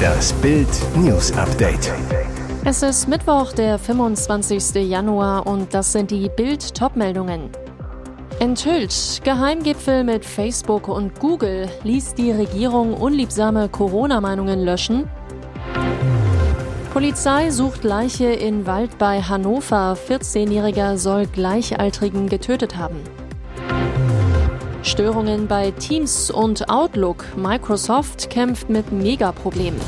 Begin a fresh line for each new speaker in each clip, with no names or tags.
Das Bild News Update.
Es ist Mittwoch, der 25. Januar und das sind die Bild Topmeldungen. Enthüllt. Geheimgipfel mit Facebook und Google ließ die Regierung unliebsame Corona-Meinungen löschen. Polizei sucht Leiche in Wald bei Hannover. 14-Jähriger soll Gleichaltrigen getötet haben. Störungen bei Teams und Outlook. Microsoft kämpft mit Megaproblemen.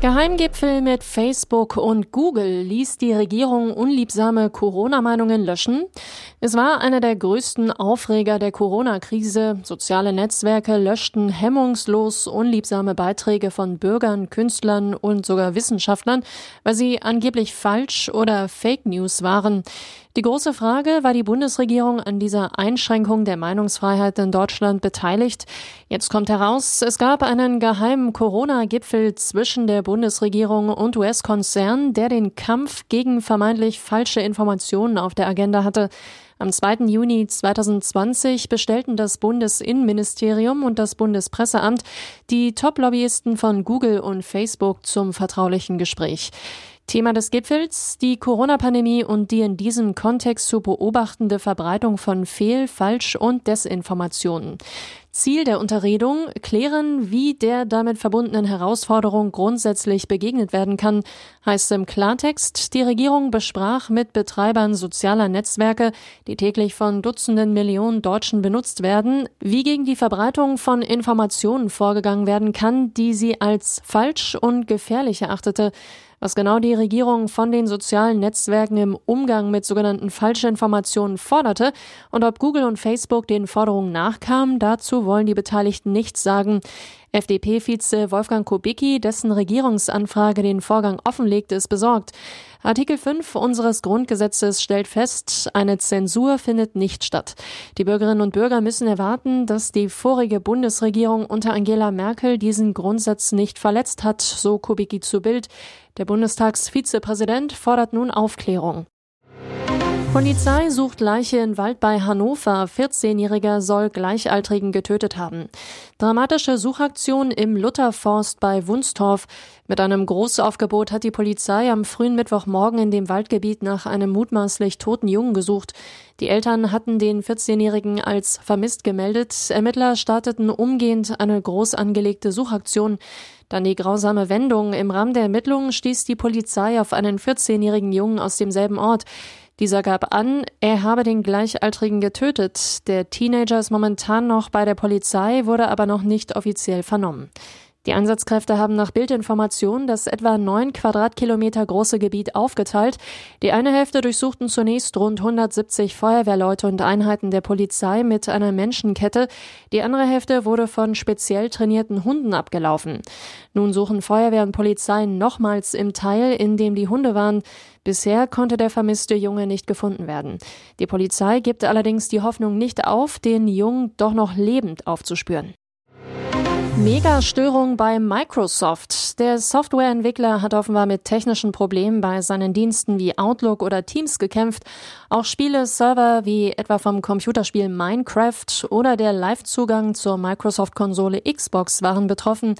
Geheimgipfel mit Facebook und Google ließ die Regierung unliebsame Corona-Meinungen löschen. Es war einer der größten Aufreger der Corona-Krise. Soziale Netzwerke löschten hemmungslos unliebsame Beiträge von Bürgern, Künstlern und sogar Wissenschaftlern, weil sie angeblich falsch oder Fake News waren. Die große Frage, war die Bundesregierung an dieser Einschränkung der Meinungsfreiheit in Deutschland beteiligt? Jetzt kommt heraus, es gab einen geheimen Corona-Gipfel zwischen der Bundesregierung und US-Konzern, der den Kampf gegen vermeintlich falsche Informationen auf der Agenda hatte. Am 2. Juni 2020 bestellten das Bundesinnenministerium und das Bundespresseamt die Top-Lobbyisten von Google und Facebook zum vertraulichen Gespräch. Thema des Gipfels die Corona-Pandemie und die in diesem Kontext zu beobachtende Verbreitung von Fehl-, Falsch- und Desinformationen. Ziel der Unterredung klären, wie der damit verbundenen Herausforderung grundsätzlich begegnet werden kann, heißt im Klartext, die Regierung besprach mit Betreibern sozialer Netzwerke, die täglich von Dutzenden Millionen Deutschen benutzt werden, wie gegen die Verbreitung von Informationen vorgegangen werden kann, die sie als falsch und gefährlich erachtete. Was genau die Regierung von den sozialen Netzwerken im Umgang mit sogenannten Falschinformationen forderte und ob Google und Facebook den Forderungen nachkamen, dazu wollen die Beteiligten nichts sagen. FDP-Vize Wolfgang Kubicki, dessen Regierungsanfrage den Vorgang offenlegt, ist besorgt. Artikel 5 unseres Grundgesetzes stellt fest, eine Zensur findet nicht statt. Die Bürgerinnen und Bürger müssen erwarten, dass die vorige Bundesregierung unter Angela Merkel diesen Grundsatz nicht verletzt hat, so Kubicki zu Bild. Der Bundestagsvizepräsident fordert nun Aufklärung. Polizei sucht Leiche in Wald bei Hannover. 14-Jähriger soll Gleichaltrigen getötet haben. Dramatische Suchaktion im Lutherforst bei Wunstorf. Mit einem Großaufgebot hat die Polizei am frühen Mittwochmorgen in dem Waldgebiet nach einem mutmaßlich toten Jungen gesucht. Die Eltern hatten den 14-Jährigen als vermisst gemeldet. Ermittler starteten umgehend eine groß angelegte Suchaktion. Dann die grausame Wendung. Im Rahmen der Ermittlungen stieß die Polizei auf einen 14-jährigen Jungen aus demselben Ort. Dieser gab an, er habe den Gleichaltrigen getötet. Der Teenager ist momentan noch bei der Polizei, wurde aber noch nicht offiziell vernommen. Die Einsatzkräfte haben nach Bildinformationen das etwa neun Quadratkilometer große Gebiet aufgeteilt. Die eine Hälfte durchsuchten zunächst rund 170 Feuerwehrleute und Einheiten der Polizei mit einer Menschenkette. Die andere Hälfte wurde von speziell trainierten Hunden abgelaufen. Nun suchen Feuerwehr und Polizei nochmals im Teil, in dem die Hunde waren. Bisher konnte der vermisste Junge nicht gefunden werden. Die Polizei gibt allerdings die Hoffnung nicht auf, den Jungen doch noch lebend aufzuspüren. Mega-Störung bei Microsoft. Der Softwareentwickler hat offenbar mit technischen Problemen bei seinen Diensten wie Outlook oder Teams gekämpft. Auch Spiele-Server wie etwa vom Computerspiel Minecraft oder der Live-Zugang zur Microsoft-Konsole Xbox waren betroffen.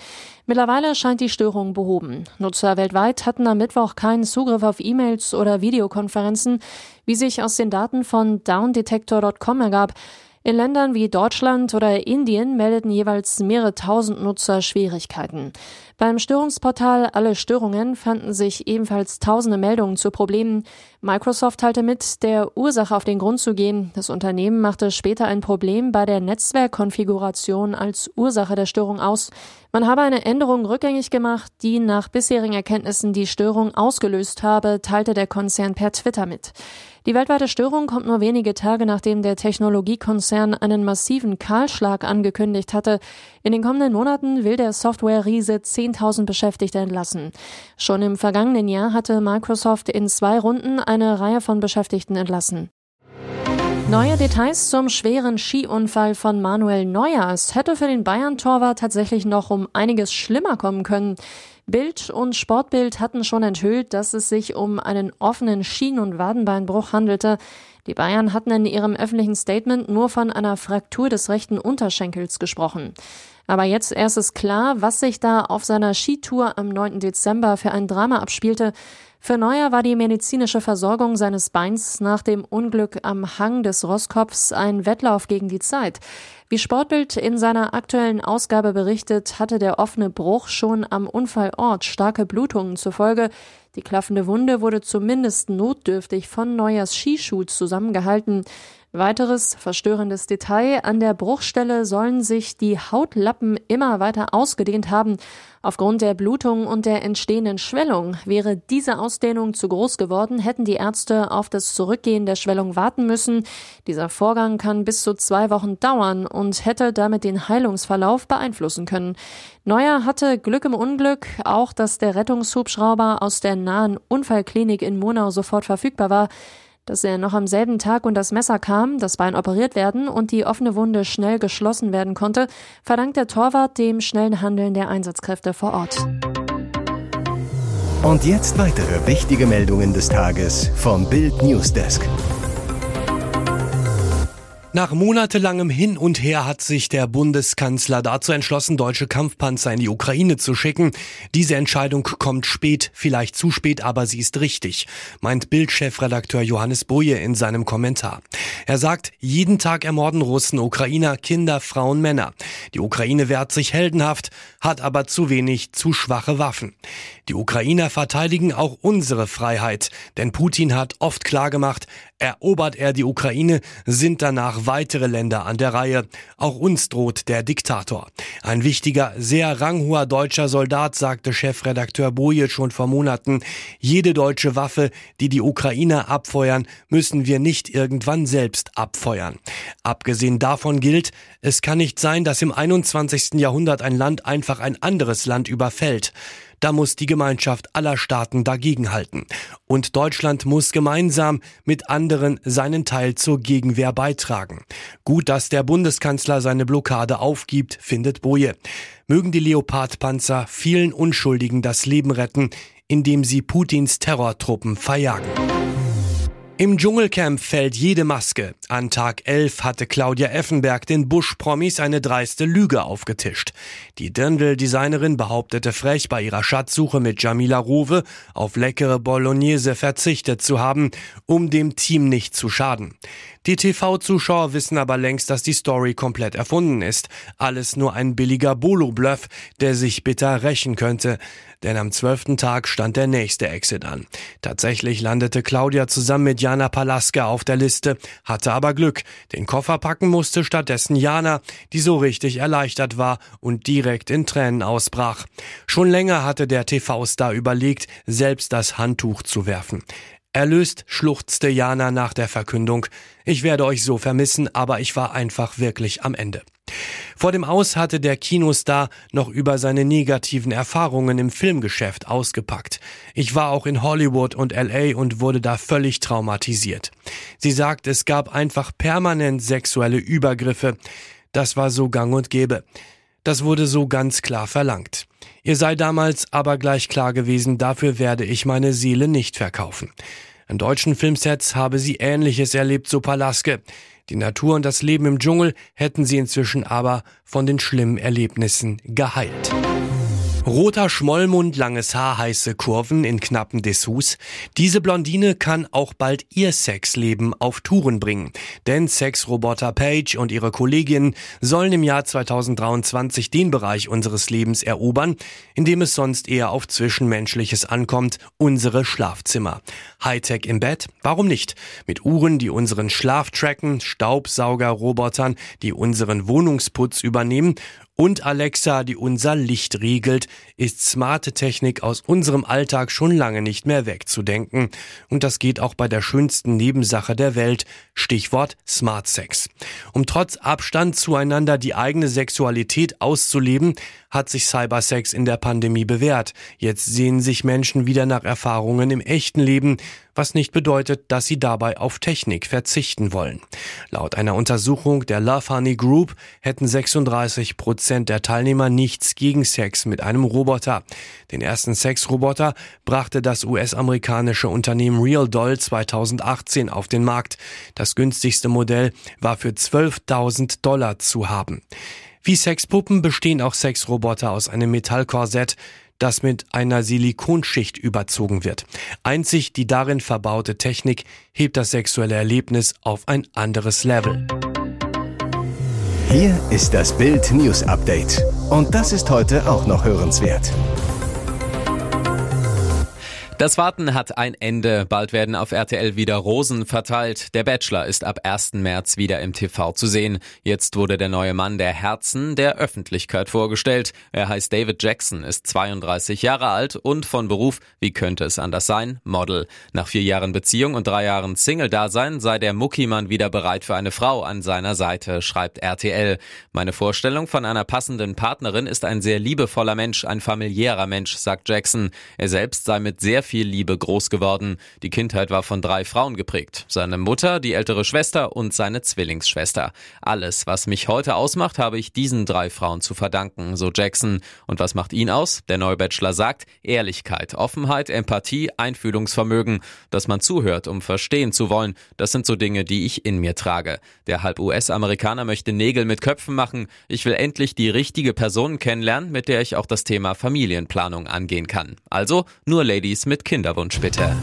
Mittlerweile scheint die Störung behoben. Nutzer weltweit hatten am Mittwoch keinen Zugriff auf E-Mails oder Videokonferenzen, wie sich aus den Daten von downdetector.com ergab. In Ländern wie Deutschland oder Indien meldeten jeweils mehrere tausend Nutzer Schwierigkeiten. Beim Störungsportal Alle Störungen fanden sich ebenfalls tausende Meldungen zu Problemen. Microsoft teilte mit, der Ursache auf den Grund zu gehen. Das Unternehmen machte später ein Problem bei der Netzwerkkonfiguration als Ursache der Störung aus. Man habe eine Änderung rückgängig gemacht, die nach bisherigen Erkenntnissen die Störung ausgelöst habe, teilte der Konzern per Twitter mit. Die weltweite Störung kommt nur wenige Tage nachdem der Technologiekonzern einen massiven Kahlschlag angekündigt hatte. In den kommenden Monaten will der Software-Riese 10.000 Beschäftigte entlassen. Schon im vergangenen Jahr hatte Microsoft in zwei Runden eine Reihe von Beschäftigten entlassen. Neue Details zum schweren Skiunfall von Manuel Neuer. Es hätte für den Bayern-Torwart tatsächlich noch um einiges schlimmer kommen können. Bild und Sportbild hatten schon enthüllt, dass es sich um einen offenen Schien- und Wadenbeinbruch handelte. Die Bayern hatten in ihrem öffentlichen Statement nur von einer Fraktur des rechten Unterschenkels gesprochen. Aber jetzt erst ist klar, was sich da auf seiner Skitour am 9. Dezember für ein Drama abspielte. Für Neuer war die medizinische Versorgung seines Beins nach dem Unglück am Hang des Rosskopfs ein Wettlauf gegen die Zeit. Wie Sportbild in seiner aktuellen Ausgabe berichtet, hatte der offene Bruch schon am Unfallort starke Blutungen zur Folge. Die klaffende Wunde wurde zumindest notdürftig von Neuers Skischuh zusammengehalten. Weiteres verstörendes Detail, an der Bruchstelle sollen sich die Hautlappen immer weiter ausgedehnt haben. Aufgrund der Blutung und der entstehenden Schwellung wäre diese Ausdehnung zu groß geworden, hätten die Ärzte auf das Zurückgehen der Schwellung warten müssen. Dieser Vorgang kann bis zu zwei Wochen dauern und hätte damit den Heilungsverlauf beeinflussen können. Neuer hatte Glück im Unglück, auch dass der Rettungshubschrauber aus der nahen Unfallklinik in Monau sofort verfügbar war dass er noch am selben Tag und das Messer kam, das Bein operiert werden und die offene Wunde schnell geschlossen werden konnte, verdankt der Torwart dem schnellen Handeln der Einsatzkräfte vor Ort.
Und jetzt weitere wichtige Meldungen des Tages vom Bild Newsdesk.
Nach monatelangem Hin und Her hat sich der Bundeskanzler dazu entschlossen, deutsche Kampfpanzer in die Ukraine zu schicken. Diese Entscheidung kommt spät, vielleicht zu spät, aber sie ist richtig, meint Bildchefredakteur Johannes Boje in seinem Kommentar. Er sagt, jeden Tag ermorden Russen Ukrainer, Kinder, Frauen, Männer. Die Ukraine wehrt sich heldenhaft, hat aber zu wenig, zu schwache Waffen. Die Ukrainer verteidigen auch unsere Freiheit, denn Putin hat oft klargemacht, erobert er die Ukraine, sind danach weitere Länder an der Reihe. Auch uns droht der Diktator. Ein wichtiger, sehr ranghoher deutscher Soldat sagte Chefredakteur Boje schon vor Monaten, jede deutsche Waffe, die die Ukrainer abfeuern, müssen wir nicht irgendwann selbst abfeuern. Abgesehen davon gilt, es kann nicht sein, dass im 21. Jahrhundert ein Land einfach ein anderes Land überfällt. Da muss die Gemeinschaft aller Staaten dagegenhalten. Und Deutschland muss gemeinsam mit anderen seinen Teil zur Gegenwehr beitragen. Gut, dass der Bundeskanzler seine Blockade aufgibt, findet Boje. Mögen die Leopardpanzer vielen Unschuldigen das Leben retten, indem sie Putins Terrortruppen verjagen. Im Dschungelcamp fällt jede Maske. An Tag 11 hatte Claudia Effenberg den Bush-Promis eine dreiste Lüge aufgetischt. Die Dirndl-Designerin behauptete frech, bei ihrer Schatzsuche mit Jamila Rowe auf leckere Bolognese verzichtet zu haben, um dem Team nicht zu schaden. Die TV-Zuschauer wissen aber längst, dass die Story komplett erfunden ist. Alles nur ein billiger Bolo-Bluff, der sich bitter rächen könnte. Denn am zwölften Tag stand der nächste Exit an. Tatsächlich landete Claudia zusammen mit Jana Palaska auf der Liste, hatte aber Glück. Den Koffer packen musste stattdessen Jana, die so richtig erleichtert war und direkt in Tränen ausbrach. Schon länger hatte der TV-Star überlegt, selbst das Handtuch zu werfen. Erlöst schluchzte Jana nach der Verkündung. Ich werde euch so vermissen, aber ich war einfach wirklich am Ende. Vor dem Aus hatte der Kinostar noch über seine negativen Erfahrungen im Filmgeschäft ausgepackt. Ich war auch in Hollywood und LA und wurde da völlig traumatisiert. Sie sagt, es gab einfach permanent sexuelle Übergriffe. Das war so gang und gäbe. Das wurde so ganz klar verlangt. Ihr sei damals aber gleich klar gewesen, dafür werde ich meine Seele nicht verkaufen. An deutschen Filmsets habe sie Ähnliches erlebt, so Palaske. Die Natur und das Leben im Dschungel hätten sie inzwischen aber von den schlimmen Erlebnissen geheilt. Roter Schmollmund, langes Haar, heiße Kurven in knappen Dessous. Diese Blondine kann auch bald ihr Sexleben auf Touren bringen. Denn Sexroboter Page und ihre Kolleginnen sollen im Jahr 2023 den Bereich unseres Lebens erobern, in dem es sonst eher auf Zwischenmenschliches ankommt, unsere Schlafzimmer. Hightech im Bett? Warum nicht? Mit Uhren, die unseren Schlaf tracken, Staubsaugerrobotern, die unseren Wohnungsputz übernehmen und Alexa, die unser Licht riegelt, ist smarte Technik aus unserem Alltag schon lange nicht mehr wegzudenken. Und das geht auch bei der schönsten Nebensache der Welt, Stichwort Smart Sex. Um trotz Abstand zueinander die eigene Sexualität auszuleben, hat sich Cybersex in der Pandemie bewährt. Jetzt sehen sich Menschen wieder nach Erfahrungen im echten Leben, was nicht bedeutet, dass sie dabei auf Technik verzichten wollen. Laut einer Untersuchung der Love Honey Group hätten 36 Prozent der Teilnehmer nichts gegen Sex mit einem Roboter. Den ersten Sexroboter brachte das US-amerikanische Unternehmen Real Doll 2018 auf den Markt. Das günstigste Modell war für 12.000 Dollar zu haben. Wie Sexpuppen bestehen auch Sexroboter aus einem Metallkorsett, das mit einer Silikonschicht überzogen wird. Einzig die darin verbaute Technik hebt das sexuelle Erlebnis auf ein anderes Level.
Hier ist das Bild News Update. Und das ist heute auch noch hörenswert.
Das Warten hat ein Ende. Bald werden auf RTL wieder Rosen verteilt. Der Bachelor ist ab 1. März wieder im TV zu sehen. Jetzt wurde der neue Mann der Herzen der Öffentlichkeit vorgestellt. Er heißt David Jackson, ist 32 Jahre alt und von Beruf, wie könnte es anders sein, Model. Nach vier Jahren Beziehung und drei Jahren Single-Dasein sei der Muckimann wieder bereit für eine Frau an seiner Seite, schreibt RTL. Meine Vorstellung von einer passenden Partnerin ist ein sehr liebevoller Mensch, ein familiärer Mensch, sagt Jackson. Er selbst sei mit sehr viel Liebe groß geworden. Die Kindheit war von drei Frauen geprägt. Seine Mutter, die ältere Schwester und seine Zwillingsschwester. Alles, was mich heute ausmacht, habe ich diesen drei Frauen zu verdanken, so Jackson. Und was macht ihn aus? Der neue Bachelor sagt, Ehrlichkeit, Offenheit, Empathie, Einfühlungsvermögen, dass man zuhört, um verstehen zu wollen. Das sind so Dinge, die ich in mir trage. Der halb US-Amerikaner möchte Nägel mit Köpfen machen. Ich will endlich die richtige Person kennenlernen, mit der ich auch das Thema Familienplanung angehen kann. Also nur Ladies mit Kinderwunsch bitte.